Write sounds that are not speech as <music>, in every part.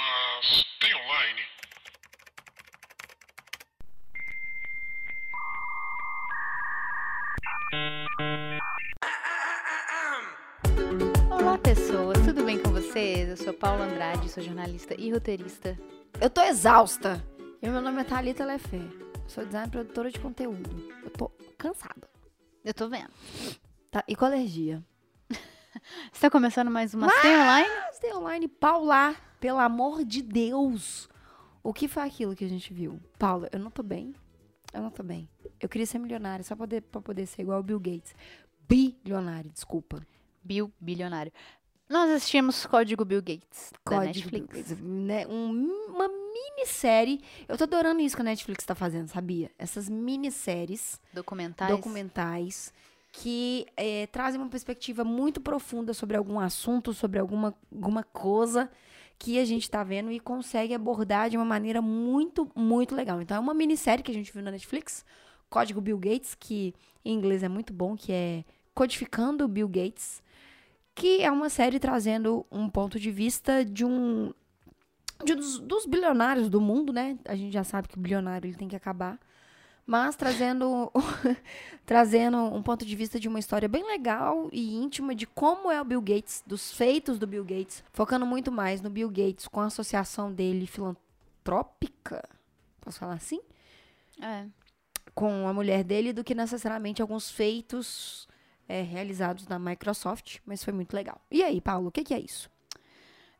mas tem online. Olá, pessoas, tudo bem com vocês? Eu sou Paula Andrade, sou jornalista e roteirista. Eu tô exausta. E meu nome é Thalita Lefé. Sou designer e produtora de conteúdo. Eu tô cansada. Eu tô vendo. Tá, e com alergia. <laughs> Está começando mais uma Tem Online? Mas tem online. Paula, pelo amor de Deus. O que foi aquilo que a gente viu? Paula, eu não tô bem. Eu não tô bem. Eu queria ser milionária só poder, pra poder ser igual o Bill Gates. Bilionário, desculpa. Bill Bilionário. Nós assistimos Código Bill Gates, da Código Netflix. Bill Gates, né? Um- uma minissérie. Eu tô adorando isso que a Netflix tá fazendo, sabia? Essas minisséries. Documentais. documentais que eh, trazem uma perspectiva muito profunda sobre algum assunto, sobre alguma, alguma coisa que a gente tá vendo e consegue abordar de uma maneira muito, muito legal. Então, é uma minissérie que a gente viu na Netflix, Código Bill Gates, que em inglês é muito bom, que é Codificando Bill Gates, que é uma série trazendo um ponto de vista de um de dos, dos bilionários do mundo, né? A gente já sabe que o bilionário ele tem que acabar. Mas trazendo, <laughs> trazendo um ponto de vista de uma história bem legal e íntima de como é o Bill Gates, dos feitos do Bill Gates, focando muito mais no Bill Gates com a associação dele filantrópica, posso falar assim? É. Com a mulher dele, do que necessariamente alguns feitos é, realizados na Microsoft, mas foi muito legal. E aí, Paulo, o que, que é isso?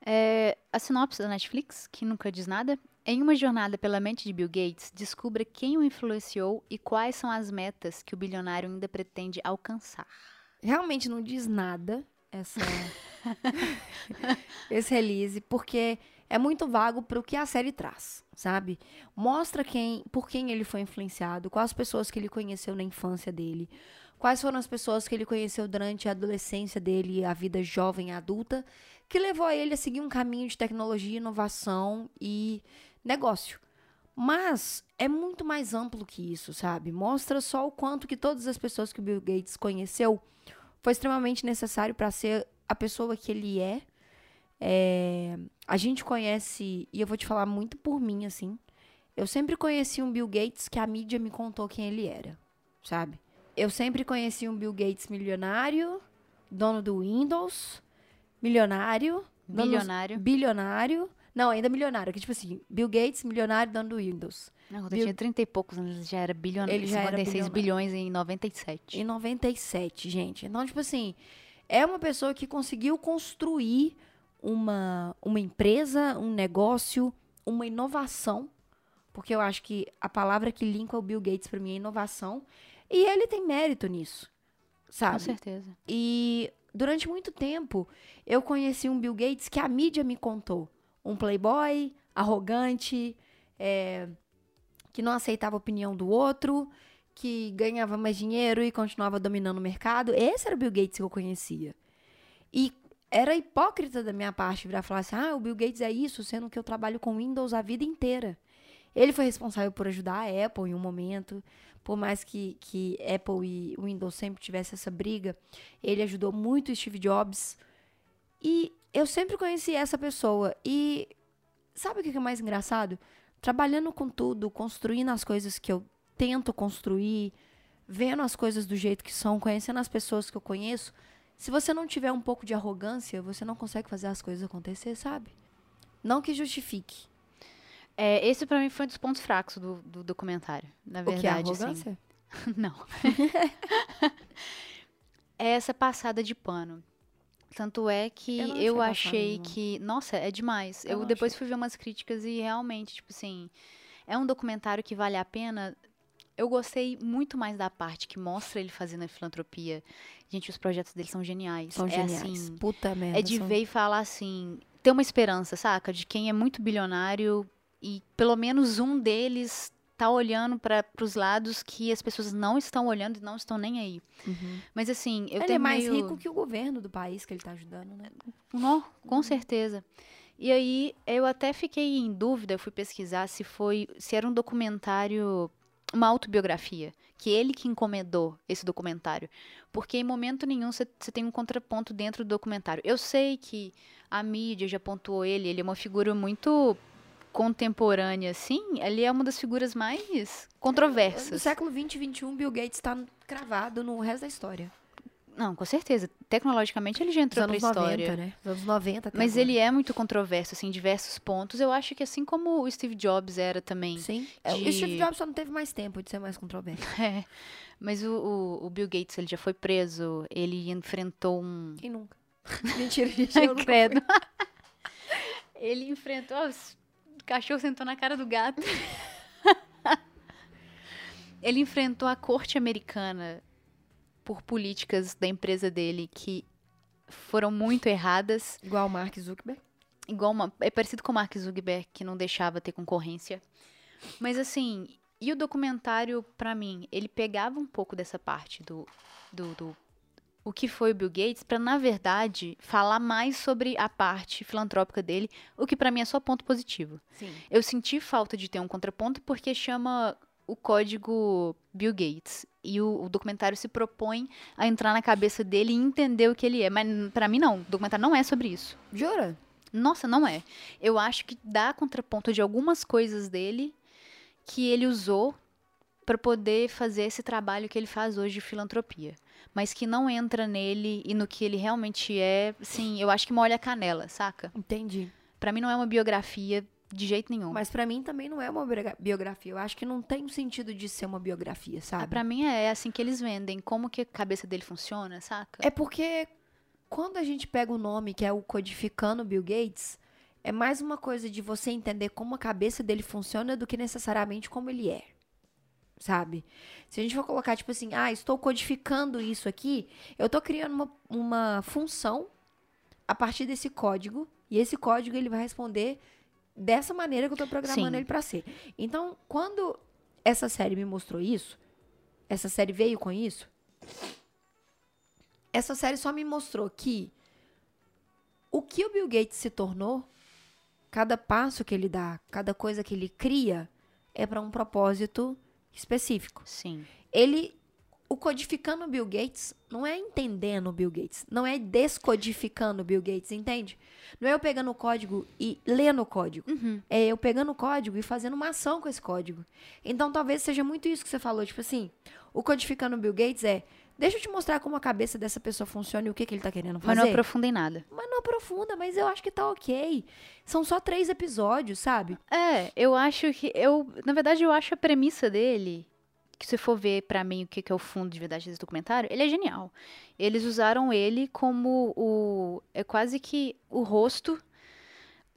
É, a sinopse da Netflix, que nunca diz nada. Em uma jornada pela mente de Bill Gates, descubra quem o influenciou e quais são as metas que o bilionário ainda pretende alcançar. realmente não diz nada essa <laughs> esse release, porque é muito vago para o que a série traz, sabe? Mostra quem, por quem ele foi influenciado, quais pessoas que ele conheceu na infância dele, quais foram as pessoas que ele conheceu durante a adolescência dele, a vida jovem e adulta, que levou ele a seguir um caminho de tecnologia, inovação e negócio. Mas é muito mais amplo que isso, sabe? Mostra só o quanto que todas as pessoas que o Bill Gates conheceu foi extremamente necessário para ser a pessoa que ele é. É, A gente conhece, e eu vou te falar muito por mim, assim. Eu sempre conheci um Bill Gates que a mídia me contou quem ele era, sabe? Eu sempre conheci um Bill Gates milionário, dono do Windows, milionário, dono- Bilionário. Não, ainda milionário, que tipo assim, Bill Gates, milionário, dono do Windows. Não, quando Bill- eu tinha 30 e poucos anos, ele já era bilionário. Ele já era 56 bilionário. bilhões em 97. Em 97, gente. Então, tipo assim, é uma pessoa que conseguiu construir uma, uma empresa, um negócio, uma inovação. Porque eu acho que a palavra que linka o Bill Gates pra mim é inovação. E ele tem mérito nisso, Com sabe? certeza. E durante muito tempo eu conheci um Bill Gates que a mídia me contou. Um playboy, arrogante, é, que não aceitava a opinião do outro, que ganhava mais dinheiro e continuava dominando o mercado. Esse era o Bill Gates que eu conhecia. E era hipócrita da minha parte virar falar assim: ah, o Bill Gates é isso, sendo que eu trabalho com Windows a vida inteira. Ele foi responsável por ajudar a Apple em um momento. Por mais que, que Apple e Windows sempre tivesse essa briga, ele ajudou muito Steve Jobs. E eu sempre conheci essa pessoa. E sabe o que é mais engraçado? Trabalhando com tudo, construindo as coisas que eu tento construir, vendo as coisas do jeito que são, conhecendo as pessoas que eu conheço. Se você não tiver um pouco de arrogância, você não consegue fazer as coisas acontecer, sabe? Não que justifique. É, esse pra mim foi um dos pontos fracos do, do documentário. Na o que é verdade, assim. arrogância? <laughs> Não. <laughs> <laughs> é essa passada de pano. Tanto é que Eu eu, achei achei que. Nossa, é demais. Eu Eu, depois fui ver umas críticas e realmente, tipo assim. É um documentário que vale a pena. Eu gostei muito mais da parte que mostra ele fazendo a filantropia. Gente, os projetos dele são geniais. São é geniais. assim. Puta merda. É de são- ver e falar assim, ter uma esperança, saca? De quem é muito bilionário e pelo menos um deles tá olhando para os lados que as pessoas não estão olhando e não estão nem aí. Uhum. Mas assim, eu ele tenho é mais meio... rico que o governo do país que ele tá ajudando, né? Não, com certeza. E aí, eu até fiquei em dúvida, eu fui pesquisar se foi, se era um documentário, uma autobiografia, que ele que encomendou esse documentário. Porque em momento nenhum você tem um contraponto dentro do documentário. Eu sei que a mídia já pontuou ele, ele é uma figura muito contemporânea, assim, ele é uma das figuras mais No controversas. século 20 e 21, Bill Gates tá cravado no resto da história. Não, com certeza. Tecnologicamente ele já entrou anos história. 90, né? Dos anos 90 até Mas agora. ele é muito controverso, assim, em diversos pontos. Eu acho que assim como o Steve Jobs era também. Sim. É, de- O Steve Jobs só não teve mais tempo de ser mais controverso. <laughs> É. Mas o, o- o Bill Gates, ele já foi preso, ele enfrentou um... Quem nunca? <laughs> Mentira, gente. <laughs> Eu Credo. ele enfrentou... os- cachorro sentou na cara do gato. <laughs> ele enfrentou a corte americana por políticas da empresa dele que foram muito erradas. Igual o Mark Zuckerberg. igual uma, é parecido com o Mark Zuckerberg que não deixava ter concorrência. Mas assim, e o documentário pra mim, ele pegava um pouco dessa parte do do, do o que foi o Bill Gates pra na verdade falar mais sobre a parte filantrópica dele, o que pra mim é só ponto positivo. Sim. Eu senti falta de ter um contraponto porque chama o código Bill Gates. E o, o documentário se propõe a entrar na cabeça dele e entender o que ele é. Mas pra mim não, o documentário não é sobre isso. Jura? Nossa, não é. Eu acho que dá contraponto de algumas coisas dele que ele usou para poder fazer esse trabalho que ele faz hoje de filantropia, mas que não entra nele e no que ele realmente é. Sim, eu acho que molha a canela, saca? Entendi. Pra mim não é uma biografia de jeito nenhum. Mas pra mim também não é uma biogra- biografia. Eu acho que não tem sentido de ser uma biografia, Ah, sabe? Pra mim é assim que eles vendem, como que a cabeça dele funciona, saca? É porque quando a gente pega o nome que é o codificando Bill Gates, é mais uma coisa de você entender como a cabeça dele funciona do que necessariamente como ele é. Sabe? Se a gente for colocar, tipo assim, ah, estou codificando isso aqui, eu tô criando uma, uma função a partir desse código, e esse código ele vai responder dessa maneira que eu tô programando Sim. ele pra ser. Então, quando essa série me mostrou isso, essa série veio com isso, essa série só me mostrou que o que o Bill Gates se tornou, cada passo que ele dá, cada coisa que ele cria, é para um propósito específico. Sim. Ele, o codificando o Bill Gates, não é entendendo o Bill Gates, não é descodificando o Bill Gates, entende? Não é eu pegando o código e lendo o código. Uhum. É eu pegando o código e fazendo uma ação com esse código. Então talvez seja muito isso que você falou. Tipo assim, o codificando o Bill Gates é. Deixa eu te mostrar como a cabeça dessa pessoa funciona e o que, que ele tá querendo Mas fazer. não aprofunda em nada. Mas não aprofunda, mas eu acho que tá ok. São só três episódios, sabe? É, eu acho que. Eu, na verdade, eu acho a premissa dele, que se for ver pra mim o que que é o fundo de verdade desse documentário, ele é genial. Eles usaram ele como o. É quase que o rosto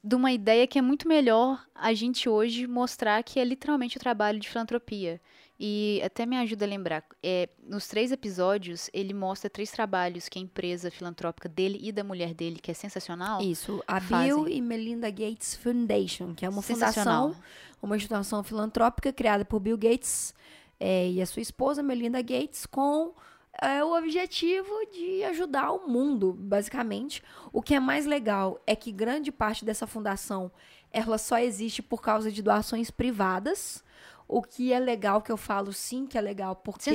de uma ideia que é muito melhor a gente hoje mostrar que é literalmente o trabalho de filantropia. E até me ajuda a lembrar, é, nos três episódios, ele mostra três trabalhos que a empresa filantrópica dele e da mulher dele, que é sensacional. Isso, a. Bill e Melinda Gates Foundation, que é uma fundação, uma instituição filantrópica criada por Bill Gates eh, e a sua esposa Melinda Gates com eh, o objetivo de ajudar o mundo, basicamente. O que é mais legal é que grande parte dessa fundação ela só existe por causa de doações privadas. O que é legal, que eu falo sim que é legal, porque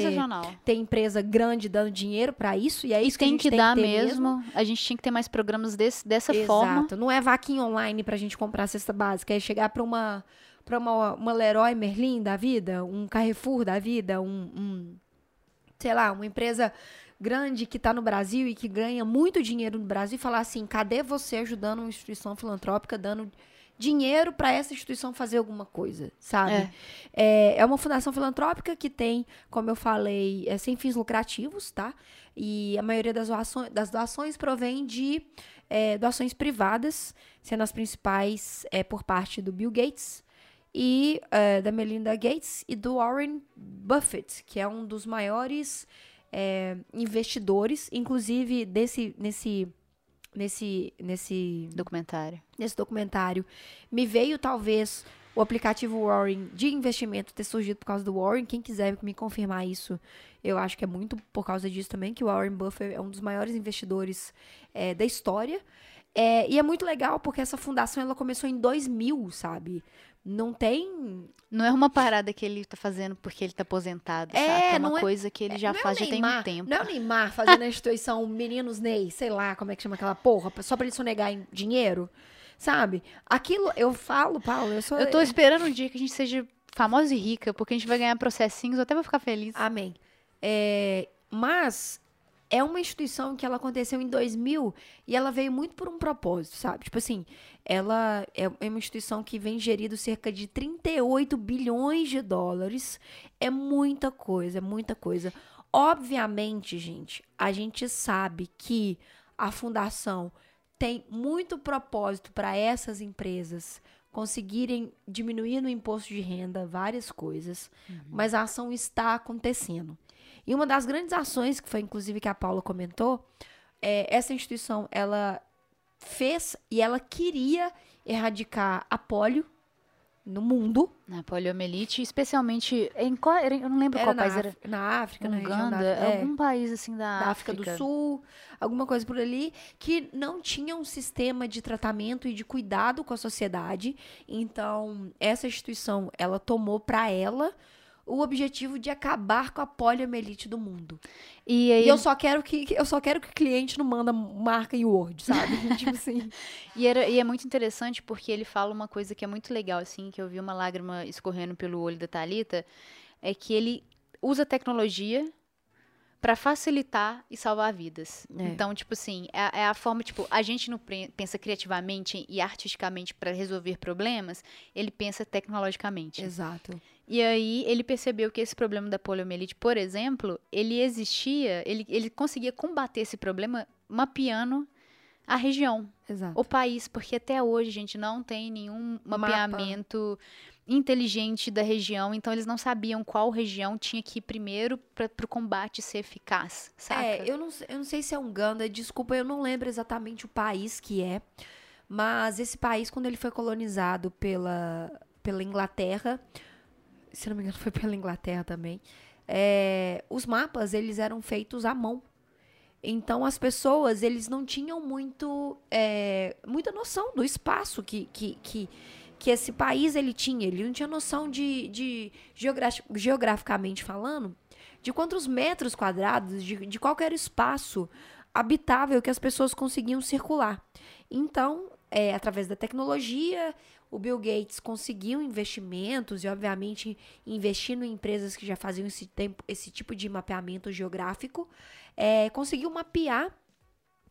tem empresa grande dando dinheiro pra isso, e é isso que a tem gente que tem dar que ter mesmo. A gente tinha que ter mais programas desse, dessa Exato. forma. Não é vaquinha online pra gente comprar a cesta básica. É chegar pra uma, pra uma, uma Leroy Merlin da vida, um Carrefour da vida, um, um sei lá, uma empresa grande que tá no Brasil e que ganha muito dinheiro no Brasil e falar assim: cadê você ajudando uma instituição filantrópica, dando dinheiro pra essa instituição fazer alguma coisa, sabe? É. É, é uma fundação filantrópica que tem, como eu falei, é sem fins lucrativos, tá? E a maioria das doações, das doações provém de é, doações privadas, sendo as principais é, por parte do Bill Gates e é, da Melinda Gates e do Warren Buffett, que é um dos maiores é, investidores, inclusive desse, nesse, nesse, nesse Documentário. nesse documentário. Me veio, talvez, o aplicativo Warren de investimento ter surgido por causa do Warren. Quem quiser me confirmar isso, eu acho que é muito por causa disso também, que o Warren Buffett é um dos maiores investidores é, da história. É, e é muito legal porque essa fundação ela começou em 2000, sabe? Não tem. Não é uma parada que ele tá fazendo porque ele tá aposentado, É, saca? É uma é- coisa que ele já não é faz já tem um tempo. Não é o Neymar fazendo a instituição <laughs> Meninos Ney, sei lá como é que chama aquela porra, só pra ele sonegar em dinheiro. Sabe? Aquilo, eu falo, Paulo, eu sou. Eu tô esperando um dia que a gente seja famosa e rica, porque a gente vai ganhar processinhos, eu até vou ficar feliz. Amém. É, mas é uma instituição que ela aconteceu em 2000 e ela veio muito por um propósito, sabe? Tipo assim, ela é uma instituição que vem gerindo cerca de 38 bilhões de dólares. É muita coisa, é muita coisa. Obviamente, gente, a gente sabe que a fundação tem muito propósito para essas empresas conseguirem diminuir no imposto de renda várias coisas, uhum. mas a ação está acontecendo. E uma das grandes ações, que foi inclusive que a Paula comentou, é, essa instituição, ela fez e ela queria erradicar a polio no mundo. Na poliomielite, especialmente em qual, eu não lembro era qual na país era. Na África, na Uganda, da, é, algum país assim da, da África. África do Sul, alguma coisa por ali, que não tinha um sistema de tratamento e de cuidado com a sociedade. Então, essa instituição, ela tomou para ela o objetivo de acabar com a poliomielite do mundo. E, aí... e, eu só quero que eu só quero que o cliente não manda marca em Word, sabe? <laughs> tipo assim. <laughs> E, era, e é muito interessante porque ele fala uma coisa que é muito legal, assim, que eu vi uma lágrima escorrendo pelo olho da Talita, é que ele usa tecnologia para facilitar e salvar vidas. É. Então, tipo assim, é, é, a forma, tipo, a gente não pensa criativamente e artisticamente para resolver problemas, ele pensa tecnologicamente. Exato. E aí ele percebeu que esse problema da poliomielite, por exemplo, ele existia, ele, ele conseguia combater esse problema mapeando a região, Exato. o país, porque até hoje a gente não tem nenhum mapeamento Mapa inteligente da região, então eles não sabiam qual região tinha que ir primeiro para o combate ser eficaz? É, eu não, eu não sei se é Uganda, desculpa, eu não lembro exatamente o país que é, mas esse país, quando ele foi colonizado pela, pela Inglaterra, se não me engano foi pela Inglaterra também, é, os mapas, eles eram feitos à mão. Então, as pessoas, eles não tinham muito, é, muita noção do espaço que, que, que que esse país ele tinha. Ele não tinha noção de, de geograficamente falando, de quantos metros quadrados, de, de qualquer espaço habitável que as pessoas conseguiam circular. Então, é, através da tecnologia, o Bill Gates conseguiu investimentos e, obviamente, investindo em empresas que já faziam esse, tempo, esse tipo de mapeamento geográfico, é, conseguiu mapear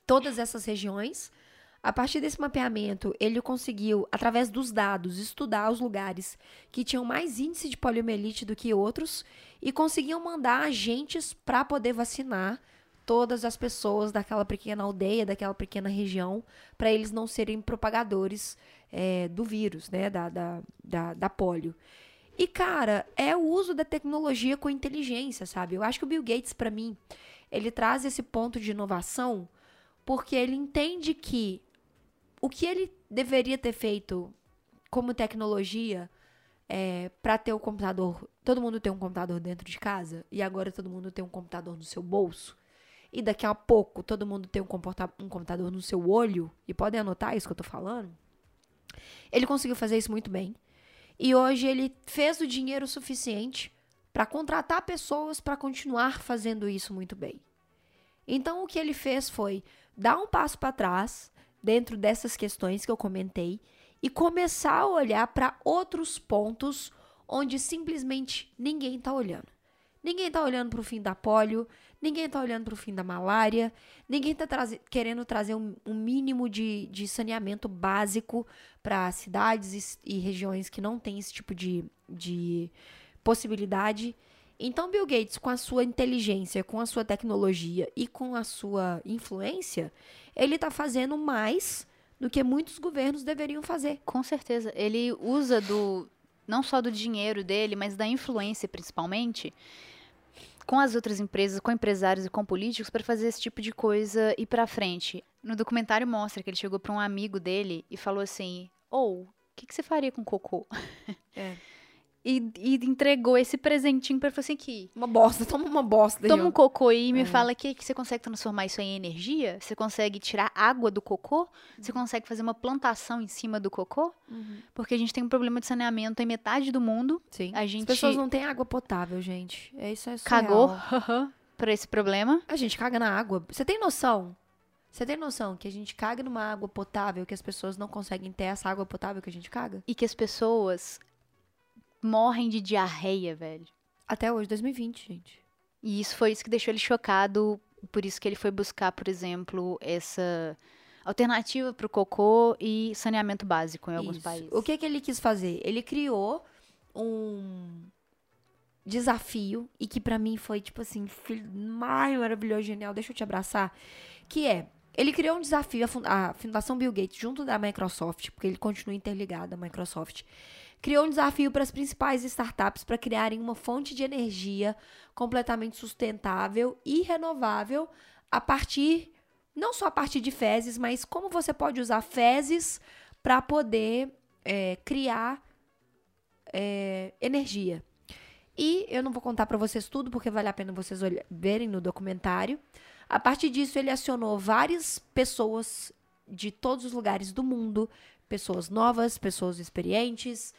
todas essas regiões a partir desse mapeamento, ele conseguiu, através dos dados, estudar os lugares que tinham mais índice de poliomielite do que outros e conseguiam mandar agentes para poder vacinar todas as pessoas daquela pequena aldeia, daquela pequena região, para eles não serem propagadores é, do vírus, né, da, da, da, da polio. E, cara, é o uso da tecnologia com inteligência, sabe? Eu acho que o Bill Gates, para mim, ele traz esse ponto de inovação porque ele entende que o que ele deveria ter feito como tecnologia é, para ter o computador, todo mundo tem um computador dentro de casa e agora todo mundo tem um computador no seu bolso e daqui a pouco todo mundo tem um, um computador no seu olho e podem anotar isso que eu tô falando. Ele conseguiu fazer isso muito bem e hoje ele fez o dinheiro suficiente para contratar pessoas para continuar fazendo isso muito bem. Então o que ele fez foi dar um passo para trás dentro dessas questões que eu comentei e começar a olhar para outros pontos onde simplesmente ninguém está olhando. Ninguém está olhando para o fim da polio, ninguém está olhando para o fim da malária, ninguém está querendo trazer um, um mínimo de, de, saneamento básico para cidades e, e, regiões que não têm esse tipo de, de possibilidade. Então, Bill Gates, com a sua inteligência, com a sua tecnologia e com a sua influência, ele está fazendo mais do que muitos governos deveriam fazer. Com certeza. Ele usa do não só do dinheiro dele, mas da influência principalmente com as outras empresas, com empresários e com políticos para fazer esse tipo de coisa ir para frente. No documentário mostra que ele chegou para um amigo dele e falou assim: "Ou, oh, o que, que você faria com cocô?" É. <laughs> e, e entregou esse presentinho pra ele. Falou assim: aqui. Uma bosta, toma uma bosta. Toma um cocô aí e me é. fala que, que você consegue transformar isso em energia? Você consegue tirar água do cocô? Uhum. Você consegue fazer uma plantação em cima do cocô? Uhum. Porque a gente tem um problema de saneamento em metade do mundo. Sim. A gente... As pessoas não têm água potável, gente. É isso é surreal. Cagou pra esse problema. A gente caga na água. Você tem noção? Você tem noção que a gente caga numa água potável que as pessoas não conseguem ter essa água potável que a gente caga? E que as pessoas morrem de diarreia, velho. Até hoje, 2020, gente. E isso foi isso que deixou ele chocado, por isso que ele foi buscar, por exemplo, essa alternativa para o cocô e saneamento básico em alguns Isso. países. O que, que ele quis fazer? Ele criou um desafio e que pra mim foi tipo assim, filho, maravilhoso, genial, deixa eu te abraçar, que é ele criou um desafio, a Fundação Bill Gates, junto da Microsoft, porque ele continua interligado à Microsoft, criou um desafio para as principais startups para criarem uma fonte de energia completamente sustentável e renovável a partir, não só a partir de fezes, mas como você pode usar fezes para poder é, criar é, energia. E eu não vou contar para vocês tudo, porque vale a pena vocês verem no documentário. A partir disso, ele acionou várias pessoas de todos os lugares do mundo, pessoas novas, pessoas experientes,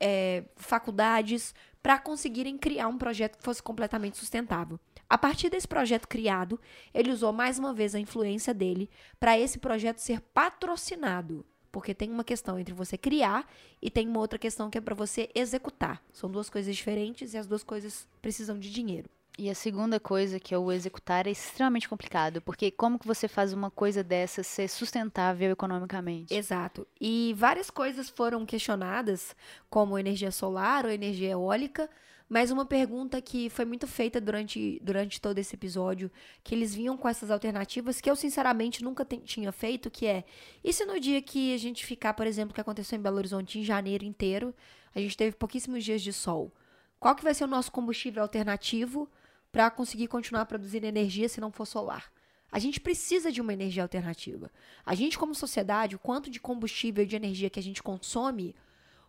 é, faculdades, para conseguirem criar um projeto que fosse completamente sustentável. A partir desse projeto criado, ele usou mais uma vez a influência dele para esse projeto ser patrocinado. Porque tem uma questão entre você criar e tem uma outra questão que é para você executar. São duas coisas diferentes e as duas coisas precisam de dinheiro. E a segunda coisa, que é o executar, é extremamente complicado, porque como que você faz uma coisa dessa ser sustentável economicamente? Exato. E várias coisas foram questionadas, como energia solar ou energia eólica, mas uma pergunta que foi muito feita durante, durante todo esse episódio, que eles vinham com essas alternativas, que eu sinceramente nunca tinha feito, que é, e se no dia que a gente ficar, por exemplo, que aconteceu em Belo Horizonte em janeiro inteiro, a gente teve pouquíssimos dias de sol, qual que vai ser o nosso combustível alternativo para conseguir continuar produzindo energia se não for solar? A gente precisa de uma energia alternativa. A gente, como sociedade, o quanto de combustível e de energia que a gente consome,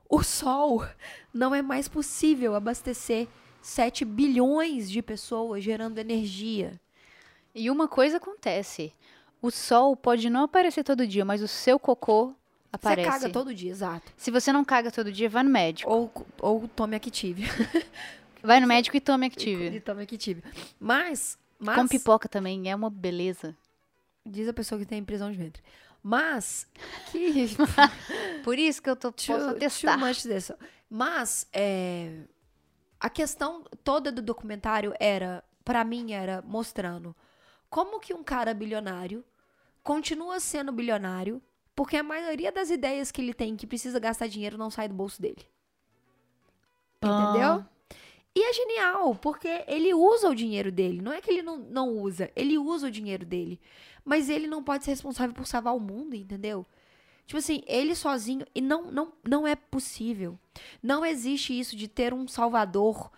o sol não é mais possível abastecer 7 bilhões de pessoas gerando energia. E uma coisa acontece: o sol pode não aparecer todo dia, mas o seu cocô aparece. Você caga todo dia, exato. Se você não caga todo dia, vai no médico. Ou, ou tome Active. <laughs> Vai no médico e tome E Active. tome Active. Mas, mas Com pipoca também, é uma beleza. diz a pessoa que tem prisão de ventre. Mas, que <laughs> Por isso que eu tô, posso Too- testar. much this. Mas é, a questão toda do documentário era, pra mim, era mostrando como que um cara bilionário continua sendo bilionário porque a maioria das ideias que ele tem que precisa gastar dinheiro não sai do bolso dele. Entendeu? E é genial, porque ele usa o dinheiro dele. Não é que ele não, não usa, ele usa o dinheiro dele. Mas ele não pode ser responsável por salvar o mundo, entendeu? Tipo assim, ele sozinho. E não, não, não é possível. Não existe isso de ter um salvador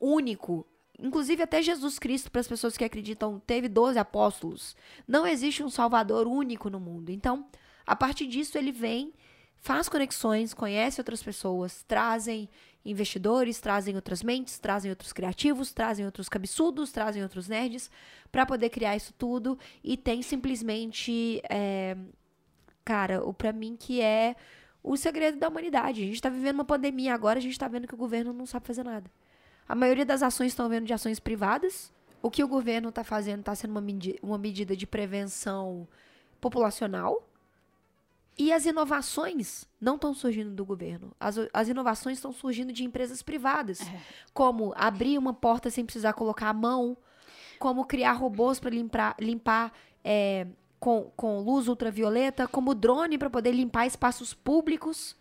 único. Inclusive, até Jesus Cristo, para as pessoas que acreditam, teve 12 apóstolos. Não existe um salvador único no mundo. Então, a partir disso, ele vem, faz conexões, conhece outras pessoas, trazem investidores, trazem outras mentes, trazem outros criativos, trazem outros cabeçudos, trazem outros nerds, para poder criar isso tudo. E tem simplesmente. é, cara, o para mim que é o segredo da humanidade. A gente tá vivendo uma pandemia agora, a gente tá vendo que o governo não sabe fazer nada. A maioria das ações estão vendo de ações privadas. O que o governo tá fazendo tá sendo uma, uma medida de prevenção populacional. E as inovações não estão surgindo do governo. As, as inovações estão surgindo de empresas privadas. Como abrir uma porta sem precisar colocar a mão. Como criar robôs para limpar, limpar é, com, com luz ultravioleta. Como drone para poder limpar espaços públicos.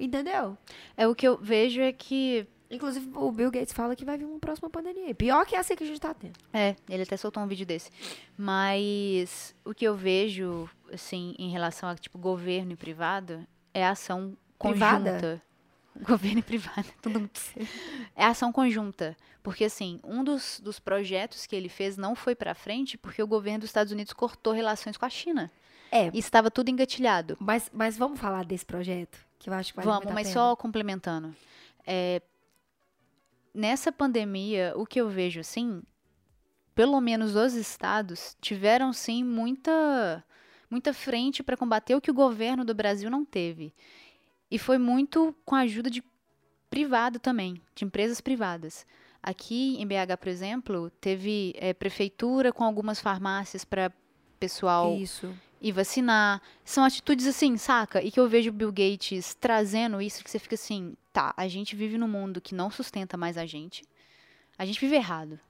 Entendeu? É o que eu vejo é que. Inclusive, o Bill Gates fala que vai vir uma próxima pandemia. Pior que essa que a gente tá tendo. É, ele até soltou um vídeo desse. Mas o que eu vejo, assim, em relação a, tipo, governo e privado, é ação Privada? conjunta. <laughs> Governo e privado, <laughs> tudo muito É ação conjunta. Porque, assim, um dos, dos projetos que ele fez não foi pra frente porque o governo dos Estados Unidos cortou relações com a China. É. E estava tudo engatilhado. Mas, mas vamos falar desse projeto? Que eu acho que vale Vamos, mas só complementando. É, nessa pandemia, o que eu vejo, assim, pelo menos os estados tiveram, sim, muita, muita frente para combater o que o governo do Brasil não teve. E foi muito com a ajuda de privado também, de empresas privadas. Aqui em BH, por exemplo, teve é, prefeitura com algumas farmácias para pessoal Isso. E vacinar. São atitudes assim, saca? E que eu vejo Bill Gates trazendo isso, que você fica assim, tá, a gente vive num mundo que não sustenta mais a gente. A gente vive errado.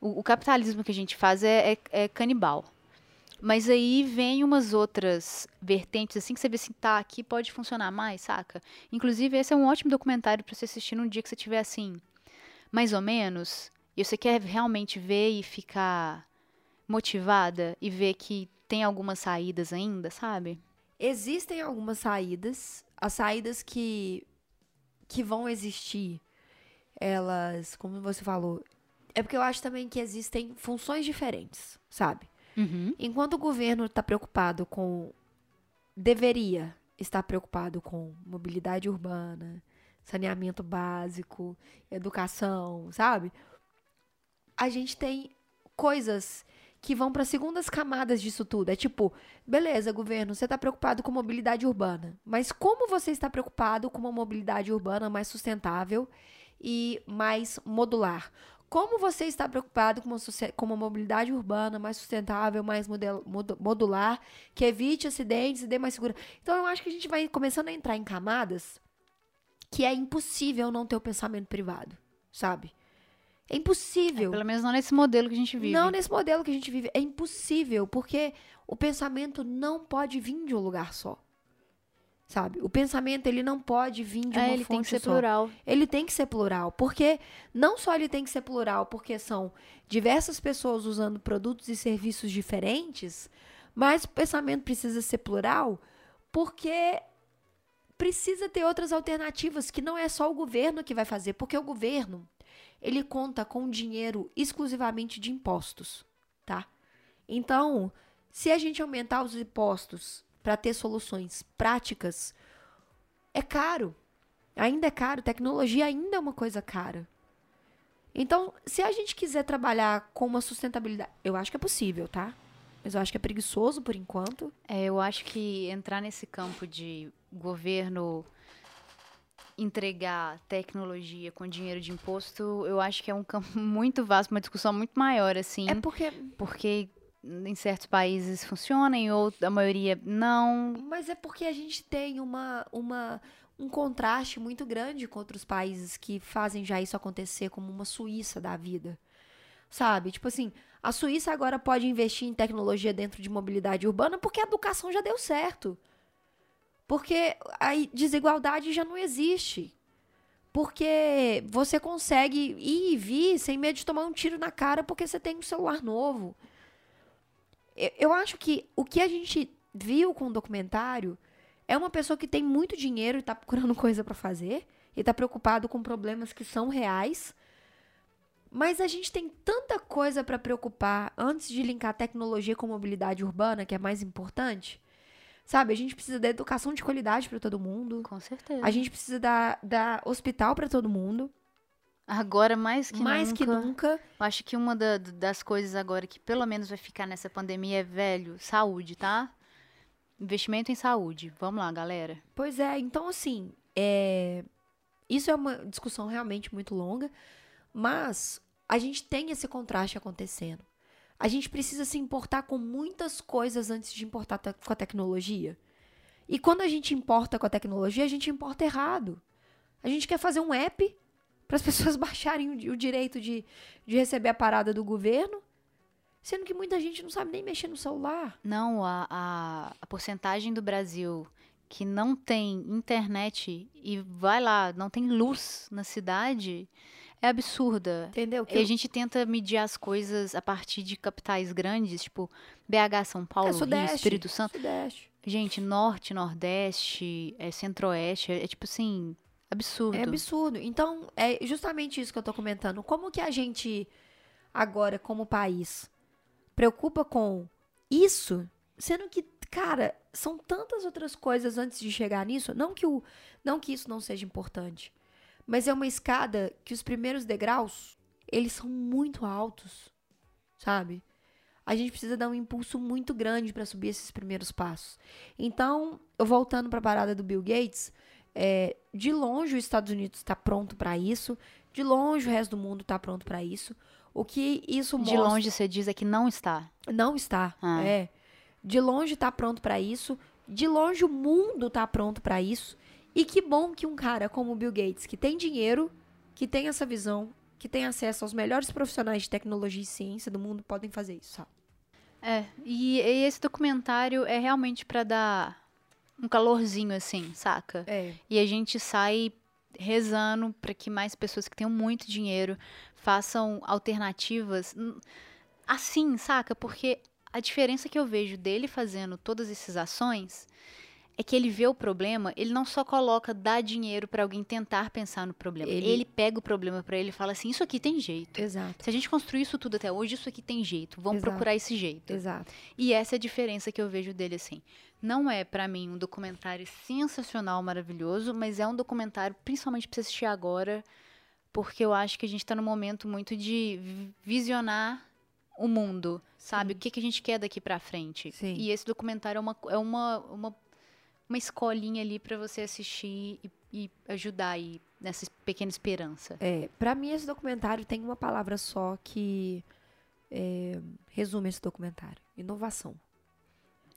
O, o capitalismo que a gente faz é, é, é canibal. Mas aí vem umas outras vertentes, assim, que você vê assim, tá, aqui pode funcionar mais, saca? Inclusive, esse é um ótimo documentário pra você assistir num dia que você tiver assim, mais ou menos, e você quer realmente ver e ficar motivada e ver que tem algumas saídas ainda, sabe? Existem algumas saídas. As saídas que, que vão existir, elas, como você falou, é porque eu acho também que existem funções diferentes, sabe? Uhum. Enquanto o governo está preocupado com. deveria estar preocupado com mobilidade urbana, saneamento básico, educação, sabe? A gente tem coisas que vão para segundas camadas disso tudo. É tipo, beleza, governo, você está preocupado com mobilidade urbana, mas como você está preocupado com uma mobilidade urbana mais sustentável e mais modular? Como você está preocupado com uma, com uma mobilidade urbana mais sustentável, mais modular, que evite acidentes e dê mais segura? Então, eu acho que a gente vai começando a entrar em camadas que é impossível não ter o pensamento privado, sabe? É impossível. Pelo menos não nesse modelo que a gente vive. Não nesse modelo que a gente vive. É impossível, porque o pensamento não pode vir de um lugar só. Sabe? O pensamento, ele não pode vir de uma é, ele tem que fonte ser só. plural. Ele tem que ser plural, porque não só ele tem que ser plural, porque são diversas pessoas usando produtos e serviços diferentes, mas o pensamento precisa ser plural, porque precisa ter outras alternativas que não é só o governo que vai fazer, porque o governo ele conta com dinheiro exclusivamente de impostos, tá? Então, se a gente aumentar os impostos para ter soluções práticas, é caro. Ainda é caro, tecnologia ainda é uma coisa cara. Então, se a gente quiser trabalhar com uma sustentabilidade, eu acho que é possível, tá? Mas eu acho que é preguiçoso por enquanto. É, eu acho que entrar nesse campo de governo entregar tecnologia com dinheiro de imposto, eu acho que é um campo <laughs> muito vasto, uma discussão muito maior, assim. É porque, Porque em certos países funciona, em outros, a maioria não. mas é porque a gente tem uma, uma um contraste muito grande com outros países que fazem já isso acontecer, como uma Suíça da vida. Sabe? Tipo assim, a Suíça agora pode investir em tecnologia dentro de mobilidade urbana porque a educação já deu certo. Porque a desigualdade já não existe. Porque você consegue ir e vir sem medo de tomar um tiro na cara porque você tem um celular novo. Eu, acho que o que a gente viu com o documentário é uma pessoa que tem muito dinheiro e tá procurando <laughs> coisa pra fazer e tá preocupado com problemas que são reais. Mas a gente tem tanta coisa pra preocupar antes de linkar tecnologia com mobilidade urbana, que é mais importante. Sabe, a gente precisa da educação de qualidade pra todo mundo. Com certeza. A gente precisa da, da hospital pra todo mundo. Agora, mais que mais nunca. que nunca. Eu acho que uma da- das coisas agora que pelo menos vai ficar nessa pandemia é, velho, saúde, tá? Investimento em saúde. Vamos lá, galera. Pois é, então assim, é... isso é uma discussão realmente muito longa, mas a gente tem esse contraste acontecendo. A gente precisa se importar com muitas coisas antes de importar com a tecnologia. E quando a gente importa com a tecnologia, a gente importa errado. A gente quer fazer um app <laughs> para as pessoas <laughs> baixarem o, o direito de, de receber a parada do governo, sendo que muita gente não sabe nem mexer no celular. Não, a, a, a porcentagem do Brasil que não tem internet e vai lá, não tem luz na cidade, é absurda. Entendeu? Que E a eu- gente tenta medir as coisas a partir de capitais grandes, tipo BH, São Paulo, é Rio, Sudeste. Espírito Santo. Sudeste. Gente, Norte, Nordeste, é, Centro-Oeste, é, é tipo assim, absurdo. É absurdo. Então, é justamente isso que eu tô comentando. Como que a gente, agora, como país, preocupa com isso, sendo que, cara, são tantas outras coisas antes de chegar nisso. Não que, o, não que isso não seja importante, mas é uma escada que os primeiros degraus, eles são muito altos, sabe? A gente precisa dar um impulso muito grande para subir esses primeiros passos. Então, voltando para a parada do Bill Gates, é, de longe os Estados Unidos está pronto para isso, de longe o resto do mundo está pronto para isso. O que isso De mostra... longe você diz é que não está. Não está. Ah. É. De longe tá pronto pra isso. De longe o mundo tá pronto pra isso. E que bom que um cara como o Bill Gates, que tem dinheiro, que tem essa visão, que tem acesso aos melhores profissionais de tecnologia e ciência do mundo, podem fazer isso. sabe? É, e, e esse documentário é realmente pra dar um calorzinho assim, saca? É. E a gente sai rezando para que mais pessoas que tenham muito dinheiro façam alternativas assim, saca? Porque a diferença que eu vejo dele fazendo todas essas ações é que ele vê o problema, ele não só coloca dar dinheiro para alguém tentar pensar no problema. Ele- Ele, pega o problema para ele e fala assim: "Isso aqui tem jeito. Exato. Se a gente construir isso tudo até hoje, isso aqui tem jeito. Vamos Exato. procurar esse jeito." Exato. E essa é a diferença que eu vejo dele assim. Não é pra mim um documentário sensacional, maravilhoso, mas é um documentário principalmente pra você assistir agora, porque eu acho que a gente tá num momento muito de vi- visionar o mundo, sabe? O que, que a gente quer daqui pra frente. Sim. E esse documentário é uma é uma, uma, uma escolinha ali pra você assistir e, e ajudar aí nessa pequena esperança. É, para mim esse documentário tem uma palavra só que é, resume esse documentário: inovação.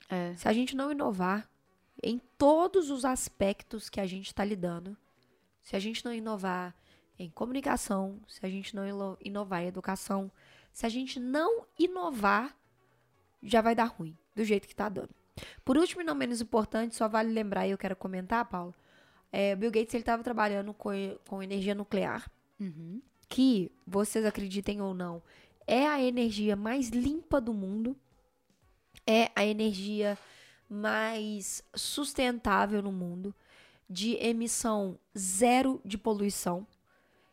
É. Se a gente não inovar em todos os aspectos que a gente está lidando, se a gente não inovar em comunicação, se a gente não inovar em educação, se a gente não inovar, já vai dar ruim, do jeito que tá dando. Por último e não menos importante, só vale lembrar, e eu quero comentar, Paulo, é, Bill Gates ele estava trabalhando com, com energia nuclear, Uhum. que, vocês acreditem ou não, é a energia mais limpa do mundo, é a energia mais sustentável no mundo, de emissão zero de poluição.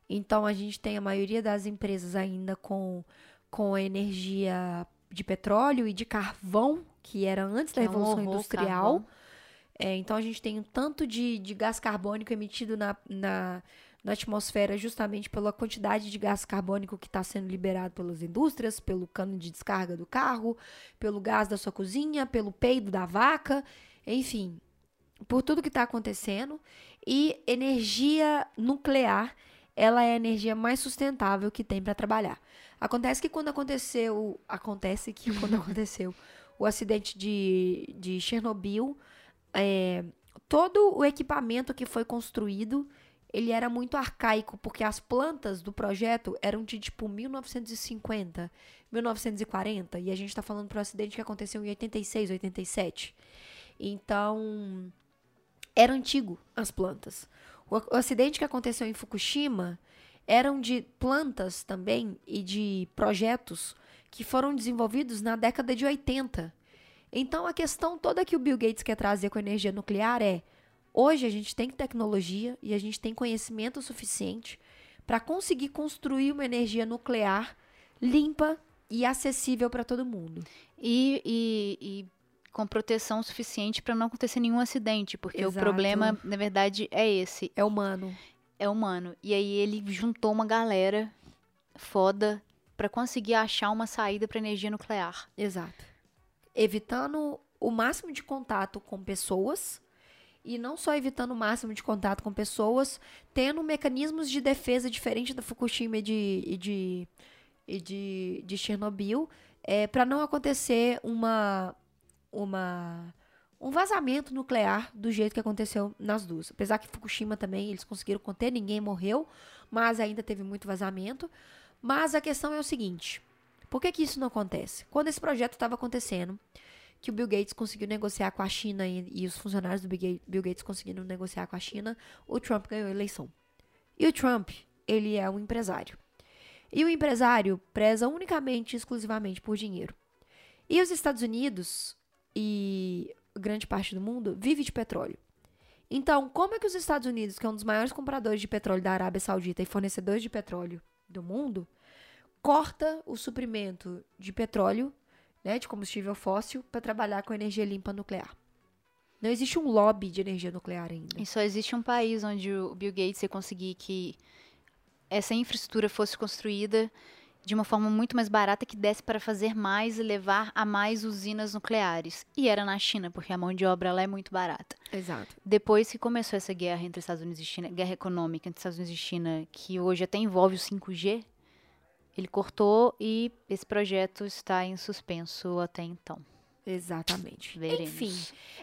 Então a gente tem a maioria das empresas ainda com, com energia de petróleo e de carvão, que era antes da Que um Revolução Industrial. carvão. É, então a gente tem um tanto de, de gás carbônico emitido na, na, na atmosfera justamente pela quantidade de gás carbônico que está sendo liberado pelas indústrias, pelo cano de descarga do carro, pelo gás da sua cozinha, pelo peido da vaca, enfim, por tudo que está acontecendo. E energia nuclear, ela é a energia mais sustentável que tem para trabalhar. Acontece que quando aconteceu, acontece que quando <laughs> aconteceu o acidente de, de Chernobyl, é, todo o equipamento que foi construído, ele era muito arcaico, porque as plantas do projeto eram de tipo 1950, 1940, e a gente tá falando para um acidente que aconteceu em 86, 87. Então, era antigo as plantas. O, o acidente que aconteceu em Fukushima eram de plantas também e de projetos que foram desenvolvidos na década de 80. Então a questão toda que o Bill Gates quer trazer com a energia nuclear é: hoje a gente tem tecnologia e a gente tem conhecimento suficiente para conseguir construir uma energia nuclear limpa e acessível para todo mundo. E, e- e com proteção suficiente para não acontecer nenhum acidente, porque Exato. o problema, na verdade, é esse, É humano. é humano. E aí ele juntou uma galera foda para conseguir achar uma saída para energia nuclear. Exato. Evitando o máximo de contato com pessoas. E não só evitando o máximo de contato com pessoas, tendo mecanismos de defesa diferente da Fukushima e de, e de, e de, de Chernobyl, é, para não acontecer uma, uma, um vazamento nuclear do jeito que aconteceu nas duas. Apesar que Fukushima também eles conseguiram conter, ninguém morreu, mas ainda teve muito vazamento. Mas a questão é o seguinte: por que, que isso não acontece? Quando esse projeto estava acontecendo, que o Bill Gates conseguiu negociar com a China e, e os funcionários do Bill Ga- Bill Gates conseguiram negociar com a China, o Trump ganhou a eleição. E o Trump, ele é um empresário. E o empresário preza unicamente e exclusivamente por dinheiro. E os Estados Unidos e grande parte do mundo vive de petróleo. Então, como é que os Estados Unidos, que é um dos maiores compradores de petróleo da Arábia Saudita e fornecedores de petróleo do mundo, corta o suprimento de petróleo, né, de combustível fóssil, para trabalhar com energia limpa nuclear? Não existe um lobby de energia nuclear ainda. E só existe um país onde o Bill Gates ia conseguir que essa infraestrutura fosse construída de uma forma muito mais barata que desse para fazer mais e levar a mais usinas nucleares. E era na China, porque a mão de obra lá é muito barata. Exato. Depois que começou essa guerra entre Estados Unidos e China, guerra econômica entre Estados Unidos e China, que hoje até envolve o 5G, Ele cortou e esse projeto está em suspenso até então. Exatamente. Veremos. Enfim,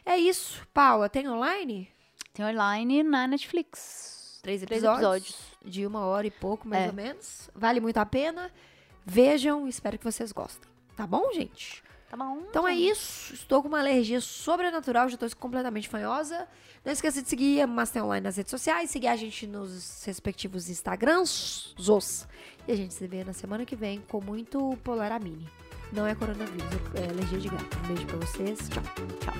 é isso. Paula, tem online? Tem online na Netflix. Três Três episódios, episódios. de uma hora e pouco, mais É. ou menos. Vale muito a pena. Vejam, espero que vocês gostem. Tá bom, gente? Tá. Então é isso. Estou com uma alergia sobrenatural, já estou completamente fanhosa. Não esqueça de seguir a Master Online nas redes sociais, seguir a gente nos respectivos Instagrams. Zos. E a gente se vê na semana que vem com muito Polaramine. Não é coronavírus, é alergia de gato. Um beijo pra vocês. Tchau. Tchau.